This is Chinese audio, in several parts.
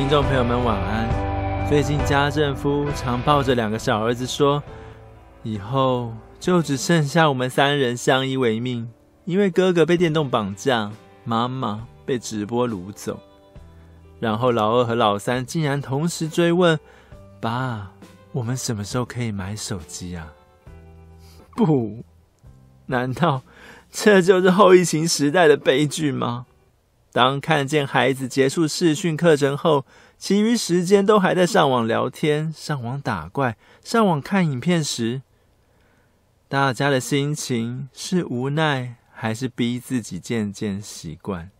听众朋友们晚安。最近家政夫常抱着两个小儿子说：“以后就只剩下我们三人相依为命，因为哥哥被电动绑架，妈妈被直播掳走。”然后老二和老三竟然同时追问：“爸，我们什么时候可以买手机啊？”不，难道这就是后疫情时代的悲剧吗？当看见孩子结束视讯课程后，其余时间都还在上网聊天、上网打怪、上网看影片时，大家的心情是无奈，还是逼自己渐渐习惯？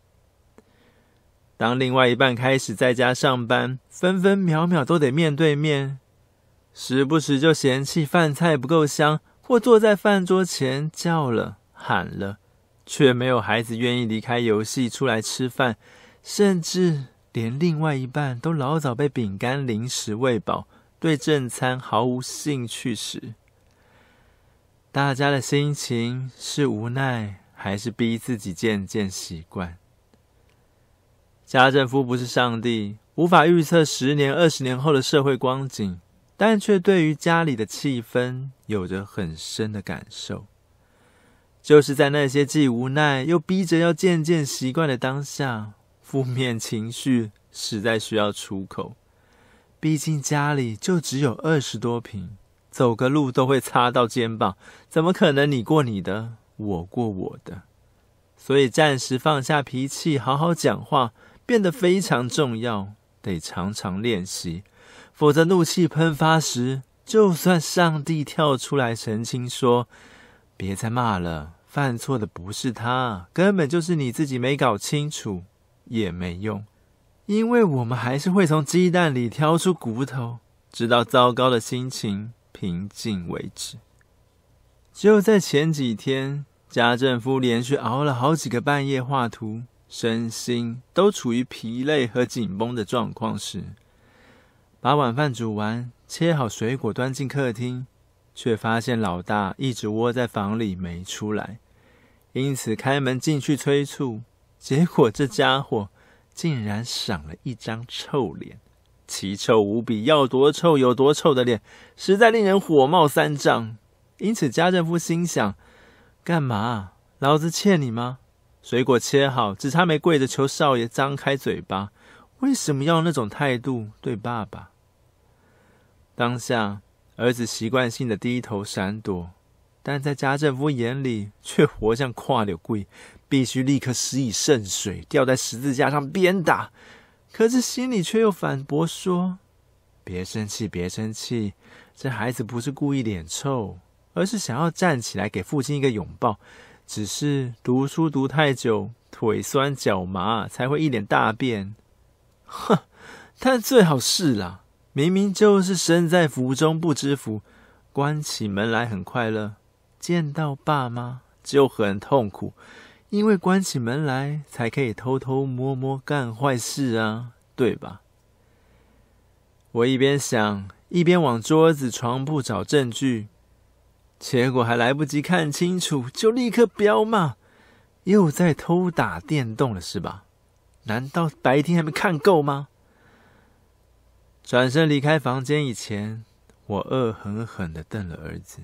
当另外一半开始在家上班，分分秒秒都得面对面，时不时就嫌弃饭菜不够香，或坐在饭桌前叫了喊了。却没有孩子愿意离开游戏出来吃饭，甚至连另外一半都老早被饼干零食喂饱，对正餐毫无兴趣时，大家的心情是无奈，还是逼自己渐渐习惯？家政夫不是上帝，无法预测十年、二十年后的社会光景，但却对于家里的气氛有着很深的感受。就是在那些既无奈又逼着要渐渐习惯的当下，负面情绪实在需要出口。毕竟家里就只有二十多平，走个路都会擦到肩膀，怎么可能你过你的，我过我的？所以暂时放下脾气，好好讲话，变得非常重要，得常常练习。否则怒气喷发时，就算上帝跳出来澄清说，别再骂了，犯错的不是他，根本就是你自己没搞清楚，也没用，因为我们还是会从鸡蛋里挑出骨头，直到糟糕的心情平静为止。就在前几天，家政夫连续熬了好几个半夜画图，身心都处于疲累和紧绷的状况时，把晚饭煮完，切好水果，端进客厅。却发现老大一直窝在房里没出来，因此开门进去催促，结果这家伙竟然赏了一张臭脸，奇臭无比，要多臭有多臭的脸，实在令人火冒三丈。因此家政夫心想：干嘛？老子欠你吗？水果切好，只差没跪着求少爷张开嘴巴。为什么要那种态度对爸爸？当下。儿子习惯性的低头闪躲，但在家政夫眼里却活像跨柳跪，必须立刻施以圣水，吊在十字架上鞭打。可是心里却又反驳说：“别生气，别生气，这孩子不是故意脸臭，而是想要站起来给父亲一个拥抱。只是读书读太久，腿酸脚麻，才会一脸大便。”哼，但最好是啦。明明就是身在福中不知福，关起门来很快乐，见到爸妈就很痛苦，因为关起门来才可以偷偷摸摸干坏事啊，对吧？我一边想，一边往桌子、床铺找证据，结果还来不及看清楚，就立刻飙骂：又在偷打电动了是吧？难道白天还没看够吗？转身离开房间以前，我恶狠狠地瞪了儿子，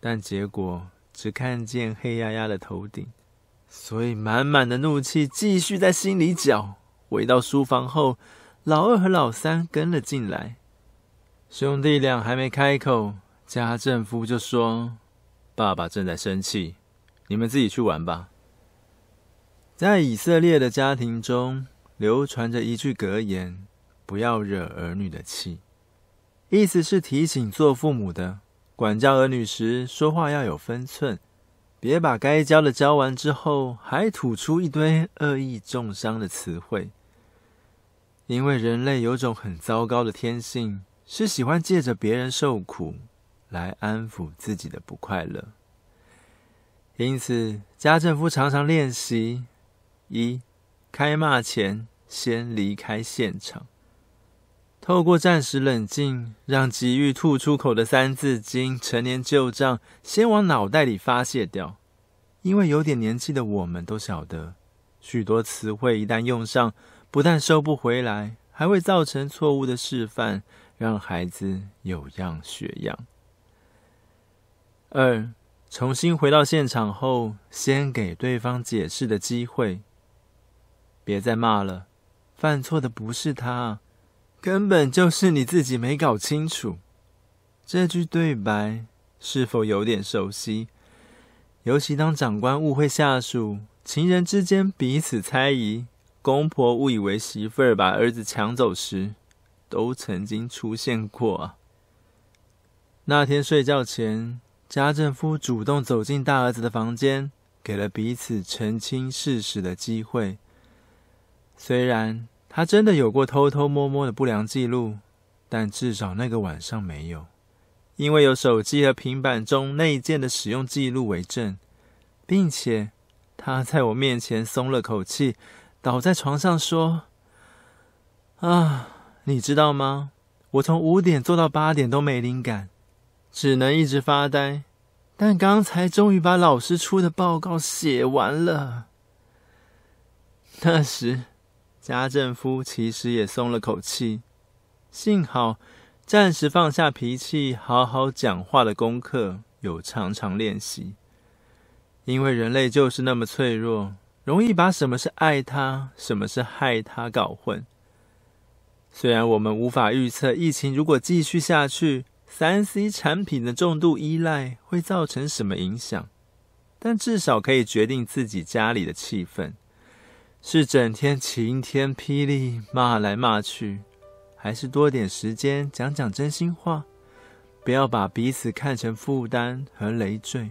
但结果只看见黑压压的头顶，所以满满的怒气继续在心里搅。回到书房后，老二和老三跟了进来，兄弟俩还没开口，家政夫就说：“爸爸正在生气，你们自己去玩吧。”在以色列的家庭中，流传着一句格言。不要惹儿女的气，意思是提醒做父母的，管教儿女时说话要有分寸，别把该教的教完之后，还吐出一堆恶意中伤的词汇。因为人类有种很糟糕的天性，是喜欢借着别人受苦来安抚自己的不快乐。因此，家政夫常常练习：一、开骂前先离开现场，透过暂时冷静，让急欲吐出口的《三字经》陈年旧账先往脑袋里发泄掉。因为有点年纪的我们都晓得，许多词汇一旦用上，不但收不回来，还会造成错误的示范，让孩子有样学样。二。重新回到现场后，先给对方解释的机会。别再骂了，犯错的不是他，根本就是你自己没搞清楚。这句对白是否有点熟悉？尤其当长官误会下属，情人之间彼此猜疑，公婆误以为媳妇儿把儿子抢走时，都曾经出现过啊。那天睡觉前。家政夫主动走进大儿子的房间，给了彼此澄清事实的机会。虽然他真的有过偷偷摸摸的不良记录，但至少那个晚上没有，因为有手机和平板中内建的使用记录为证，并且他在我面前松了口气，倒在床上说：“啊，你知道吗？我从五点做到八点都没灵感。”只能一直发呆，但刚才终于把老师出的报告写完了。那时，家政夫其实也松了口气，幸好暂时放下脾气，好好讲话的功课有常常练习。因为人类就是那么脆弱，容易把什么是爱他，什么是害他搞混。虽然我们无法预测疫情如果继续下去，三 C 产品的重度依赖会造成什么影响？但至少可以决定自己家里的气氛，是整天晴天霹雳骂来骂去，还是多点时间讲讲真心话？不要把彼此看成负担和累赘，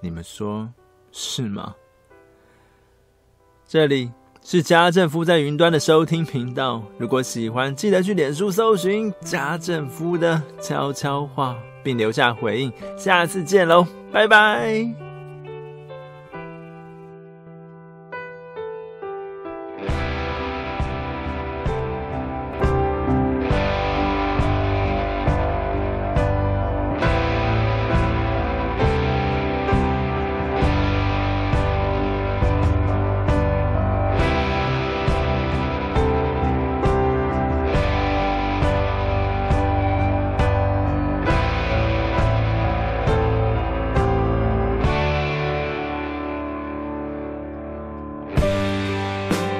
你们说是吗？这里。是家政夫在云端的收听频道。如果喜欢，记得去脸书搜寻家政夫的悄悄话，并留下回应。下次见喽，拜拜。